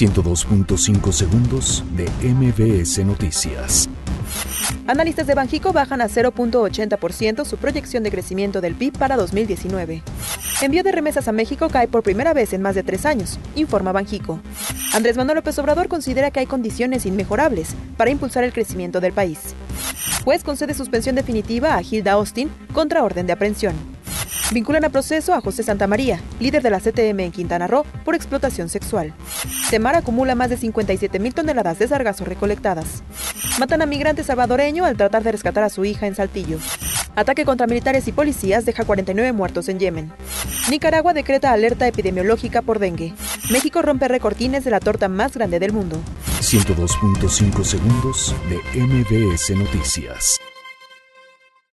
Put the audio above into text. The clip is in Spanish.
102.5 segundos de MBS Noticias. Analistas de Banjico bajan a 0.80% su proyección de crecimiento del PIB para 2019. Envío de remesas a México cae por primera vez en más de tres años, informa Banjico. Andrés Manuel López Obrador considera que hay condiciones inmejorables para impulsar el crecimiento del país. Juez concede suspensión definitiva a Hilda Austin contra orden de aprehensión. Vinculan a proceso a José Santamaría, líder de la CTM en Quintana Roo, por explotación sexual. Semar acumula más de 57 mil toneladas de sargazo recolectadas. Matan a migrante salvadoreño al tratar de rescatar a su hija en Saltillo. Ataque contra militares y policías deja 49 muertos en Yemen. Nicaragua decreta alerta epidemiológica por dengue. México rompe recortines de la torta más grande del mundo. 102.5 segundos de MBS Noticias.